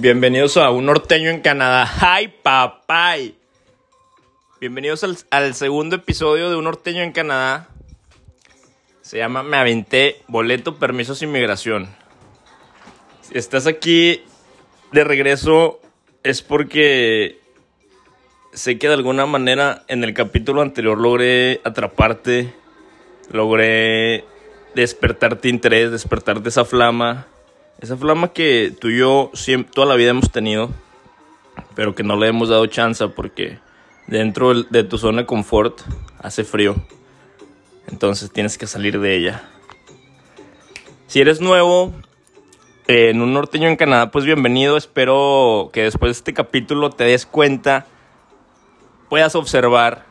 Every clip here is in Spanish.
Bienvenidos a Un Norteño en Canadá. ¡Ay, papay! Bienvenidos al, al segundo episodio de Un Norteño en Canadá. Se llama Me aventé boleto, permisos, inmigración. Si estás aquí de regreso es porque sé que de alguna manera en el capítulo anterior logré atraparte, logré despertarte interés, despertarte esa flama esa flama que tú y yo siempre, toda la vida hemos tenido, pero que no le hemos dado chance porque dentro de tu zona de confort hace frío. Entonces tienes que salir de ella. Si eres nuevo en un norteño en Canadá, pues bienvenido. Espero que después de este capítulo te des cuenta, puedas observar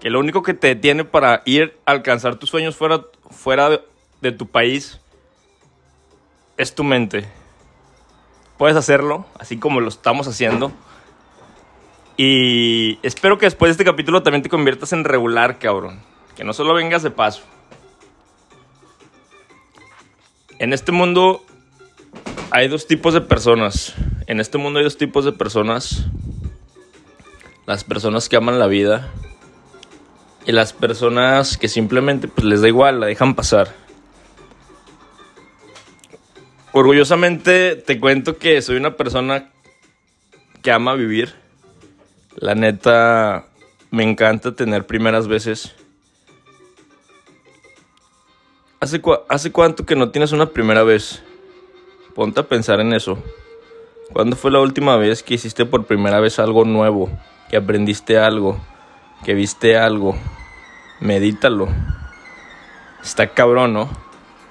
que lo único que te detiene para ir a alcanzar tus sueños fuera, fuera de, de tu país es tu mente. Puedes hacerlo, así como lo estamos haciendo. Y espero que después de este capítulo también te conviertas en regular, cabrón. Que no solo vengas de paso. En este mundo hay dos tipos de personas. En este mundo hay dos tipos de personas. Las personas que aman la vida. Y las personas que simplemente pues, les da igual, la dejan pasar. Orgullosamente te cuento que soy una persona que ama vivir. La neta, me encanta tener primeras veces. ¿Hace, ¿Hace cuánto que no tienes una primera vez? Ponte a pensar en eso. ¿Cuándo fue la última vez que hiciste por primera vez algo nuevo? Que aprendiste algo, que viste algo. Medítalo. Está cabrón, ¿no?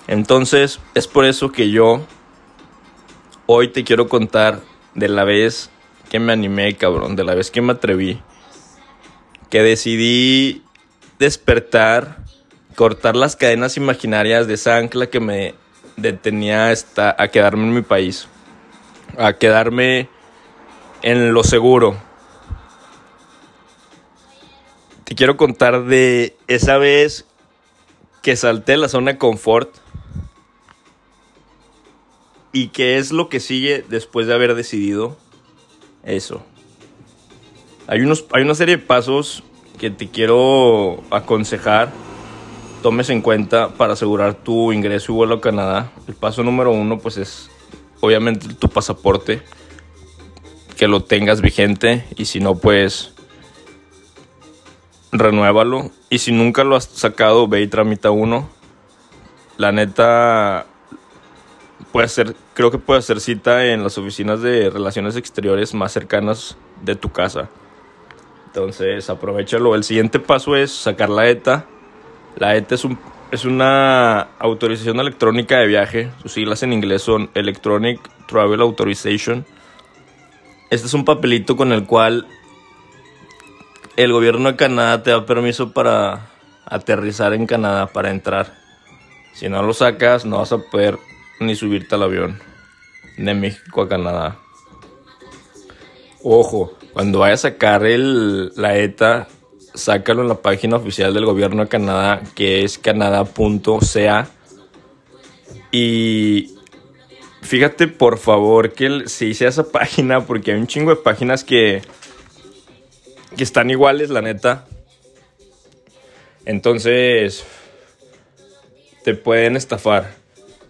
Entonces, es por eso que yo hoy te quiero contar de la vez que me animé, cabrón, de la vez que me atreví, que decidí despertar, cortar las cadenas imaginarias de esa ancla que me detenía hasta a quedarme en mi país, a quedarme en lo seguro. Te quiero contar de esa vez que salté la zona de confort y qué es lo que sigue después de haber decidido eso. Hay, unos, hay una serie de pasos que te quiero aconsejar tomes en cuenta para asegurar tu ingreso y vuelo a Canadá. El paso número uno pues es obviamente tu pasaporte, que lo tengas vigente y si no pues renuévalo. Y si nunca lo has sacado, ve y tramita uno. La neta, puede ser, creo que puede hacer cita en las oficinas de relaciones exteriores más cercanas de tu casa. Entonces, aprovechalo. El siguiente paso es sacar la ETA. La ETA es, un, es una autorización electrónica de viaje. Sus siglas en inglés son Electronic Travel Authorization. Este es un papelito con el cual el gobierno de Canadá te da permiso para aterrizar en Canadá, para entrar. Si no lo sacas, no vas a poder ni subirte al avión de México a Canadá. Ojo, cuando vayas a sacar el, la ETA, sácalo en la página oficial del gobierno de Canadá, que es canadá.ca. Y fíjate por favor que se hice esa página, porque hay un chingo de páginas que que están iguales, la neta. Entonces, te pueden estafar.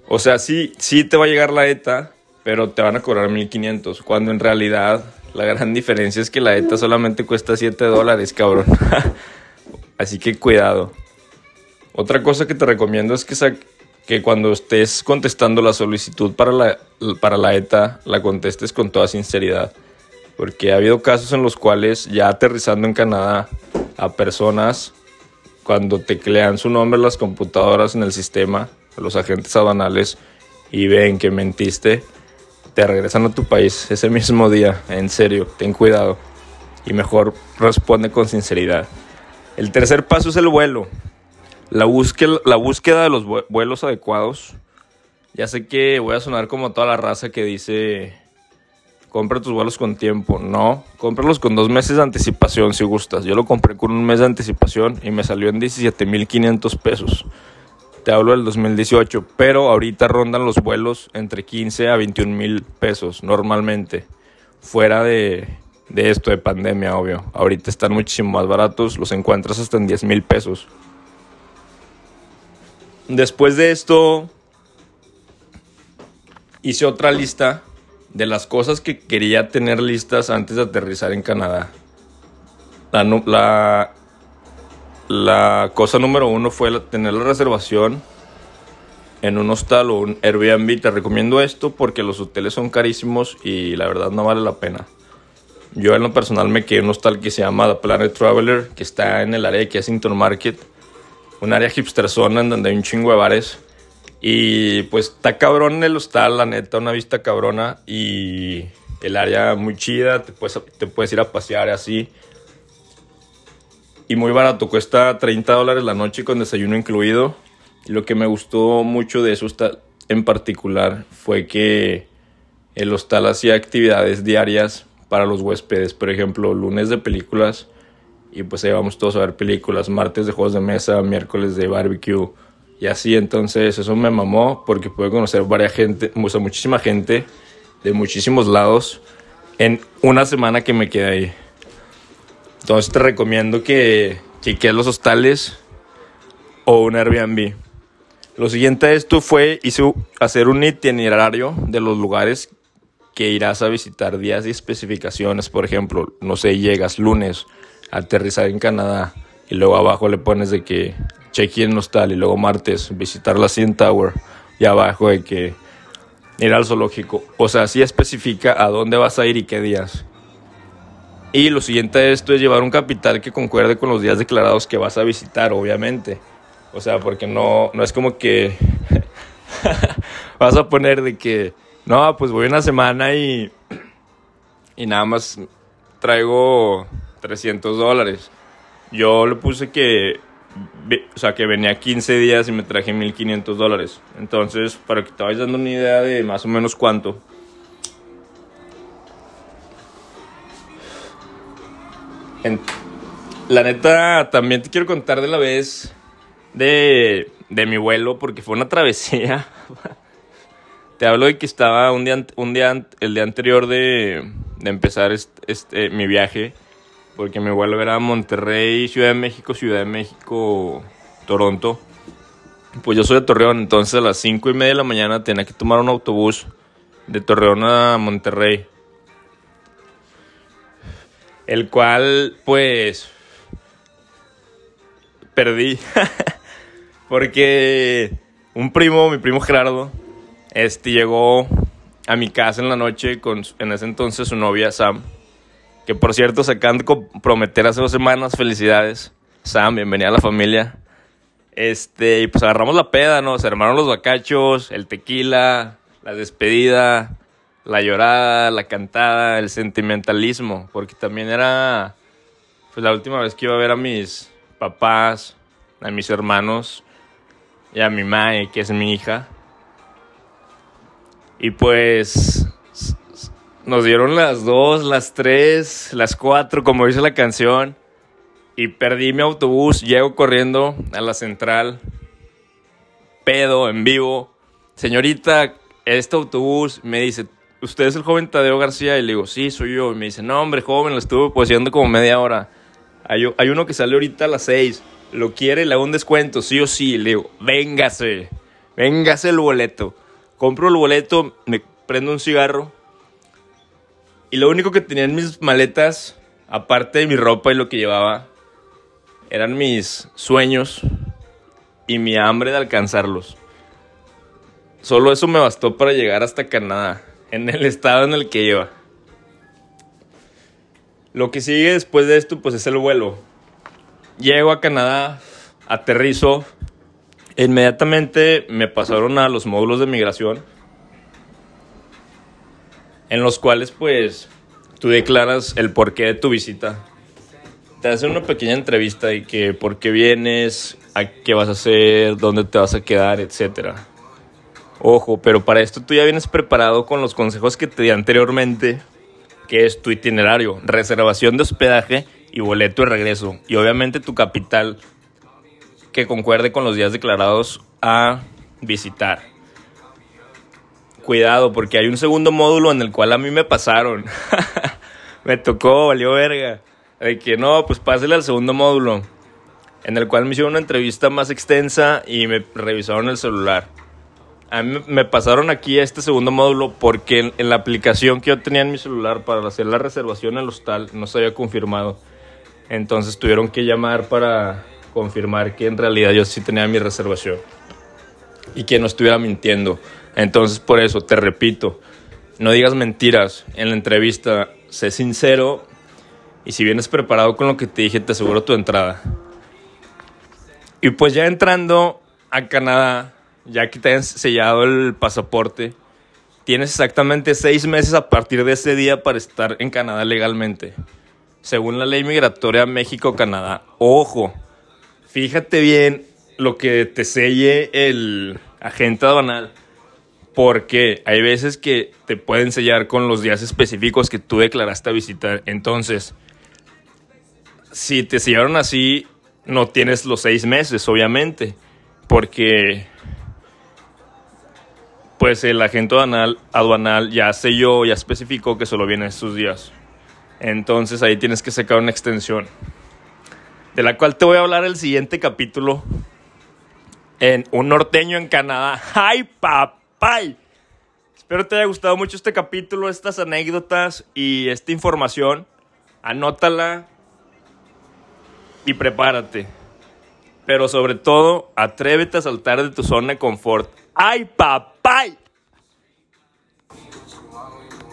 O sea, sí, sí te va a llegar la ETA, pero te van a cobrar 1500. Cuando en realidad la gran diferencia es que la ETA solamente cuesta 7 dólares, cabrón. Así que cuidado. Otra cosa que te recomiendo es que, que cuando estés contestando la solicitud para la, para la ETA, la contestes con toda sinceridad porque ha habido casos en los cuales ya aterrizando en Canadá a personas cuando teclean su nombre las computadoras en el sistema, los agentes aduanales y ven que mentiste, te regresan a tu país ese mismo día. En serio, ten cuidado y mejor responde con sinceridad. El tercer paso es el vuelo. La búsqueda, la búsqueda de los vuelos adecuados. Ya sé que voy a sonar como toda la raza que dice compra tus vuelos con tiempo. No, cómpralos con dos meses de anticipación si gustas. Yo lo compré con un mes de anticipación y me salió en 17.500 pesos. Te hablo del 2018, pero ahorita rondan los vuelos entre 15 a 21 mil pesos normalmente. Fuera de, de esto de pandemia, obvio. Ahorita están muchísimo más baratos, los encuentras hasta en 10 mil pesos. Después de esto, hice otra lista de las cosas que quería tener listas antes de aterrizar en Canadá. La, la, la cosa número uno fue tener la reservación en un hostal o un Airbnb. Te recomiendo esto porque los hoteles son carísimos y la verdad no vale la pena. Yo en lo personal me quedé en un hostal que se llama The Planet Traveler, que está en el área de Kensington Market, un área hipster zona en donde hay un chingo de bares. Y pues está cabrón el hostal, la neta, una vista cabrona y el área muy chida, te puedes, te puedes ir a pasear así. Y muy barato, cuesta 30 dólares la noche con desayuno incluido. Y lo que me gustó mucho de eso en particular fue que el hostal hacía actividades diarias para los huéspedes. Por ejemplo, lunes de películas y pues ahí vamos todos a ver películas. Martes de juegos de mesa, miércoles de barbecue y así. Entonces eso me mamó porque pude conocer varias gente, muchísima gente de muchísimos lados en una semana que me quedé ahí. Entonces te recomiendo que cheques los hostales o un Airbnb. Lo siguiente a esto fue hice hacer un itinerario de los lugares que irás a visitar días y especificaciones. Por ejemplo, no sé, llegas lunes aterrizar en Canadá y luego abajo le pones de que check-in hostal y luego martes visitar la CN Tower y abajo de que ir al zoológico. O sea, así especifica a dónde vas a ir y qué días. Y lo siguiente a esto es llevar un capital que concuerde con los días declarados que vas a visitar, obviamente. O sea, porque no, no es como que vas a poner de que no, pues voy una semana y, y nada más traigo 300 dólares. Yo le puse que, o sea, que venía 15 días y me traje 1500 dólares. Entonces, para que te vayas dando una idea de más o menos cuánto. La neta, también te quiero contar de la vez de, de mi vuelo, porque fue una travesía. Te hablo de que estaba un día, un día el día anterior de, de empezar este, mi viaje, porque mi vuelo era Monterrey, Ciudad de México, Ciudad de México, Toronto. Pues yo soy de Torreón, entonces a las 5 y media de la mañana tenía que tomar un autobús de Torreón a Monterrey. El cual, pues, perdí. porque un primo, mi primo Gerardo, este llegó a mi casa en la noche con en ese entonces su novia Sam, que por cierto se acaban de comprometer hace dos semanas, felicidades. Sam, bienvenida a la familia. Este, y pues agarramos la peda, ¿no? Se armaron los bacachos, el tequila, la despedida, la llorada, la cantada, el sentimentalismo, porque también era pues la última vez que iba a ver a mis papás, a mis hermanos y a mi madre, que es mi hija. Y pues nos dieron las dos, las tres, las cuatro, como dice la canción. Y perdí mi autobús, llego corriendo a la central, pedo, en vivo. Señorita, este autobús me dice, ¿usted es el joven Tadeo García? Y le digo, sí, soy yo. Y me dice, no, hombre, joven, lo estuve poseando como media hora. Hay, hay uno que sale ahorita a las seis. Lo quiere, le hago un descuento, sí o sí. Le digo, véngase, véngase el boleto. Compro el boleto, me prendo un cigarro. Y lo único que tenía en mis maletas, aparte de mi ropa y lo que llevaba, eran mis sueños y mi hambre de alcanzarlos. Solo eso me bastó para llegar hasta Canadá, en el estado en el que iba. Lo que sigue después de esto, pues es el vuelo. Llego a Canadá, aterrizo, Inmediatamente me pasaron a los módulos de migración, en los cuales pues tú declaras el porqué de tu visita. Te hacen una pequeña entrevista y que por qué vienes, a qué vas a hacer, dónde te vas a quedar, etc. Ojo, pero para esto tú ya vienes preparado con los consejos que te di anteriormente, que es tu itinerario, reservación de hospedaje y boleto de regreso. Y obviamente tu capital que concuerde con los días declarados a visitar. Cuidado, porque hay un segundo módulo en el cual a mí me pasaron. me tocó, valió verga. De que no, pues pásele al segundo módulo. En el cual me hicieron una entrevista más extensa y me revisaron el celular. A mí me pasaron aquí este segundo módulo porque en, la aplicación que yo tenía en mi celular para hacer la reservación en el hostal no se había confirmado. Entonces tuvieron que llamar para confirmar que en realidad yo sí tenía mi reservación y que no estuviera mintiendo. Entonces por eso te repito, no digas mentiras en la entrevista, sé sincero y si vienes preparado con lo que te dije te aseguro tu entrada. Y pues ya entrando a Canadá, ya que te hayan sellado el pasaporte, tienes exactamente seis meses a partir de ese día para estar en Canadá legalmente. Según la ley migratoria México-Canadá. Ojo, fíjate bien lo que te selle el agente aduanal. Porque hay veces que te pueden sellar con los días específicos que tú declaraste a visitar. Entonces, si te sellaron así, no tienes los seis meses, obviamente. Porque pues el agente aduanal, aduanal ya selló, ya especificó que solo viene estos días. Entonces ahí tienes que sacar una extensión. De la cual te voy a hablar el siguiente capítulo. En un norteño en Canadá. ¡Ay, papay! Espero te haya gustado mucho este capítulo, estas anécdotas y esta información. Anótala y prepárate. Pero sobre todo, atrévete a saltar de tu zona de confort. ¡Ay, papay!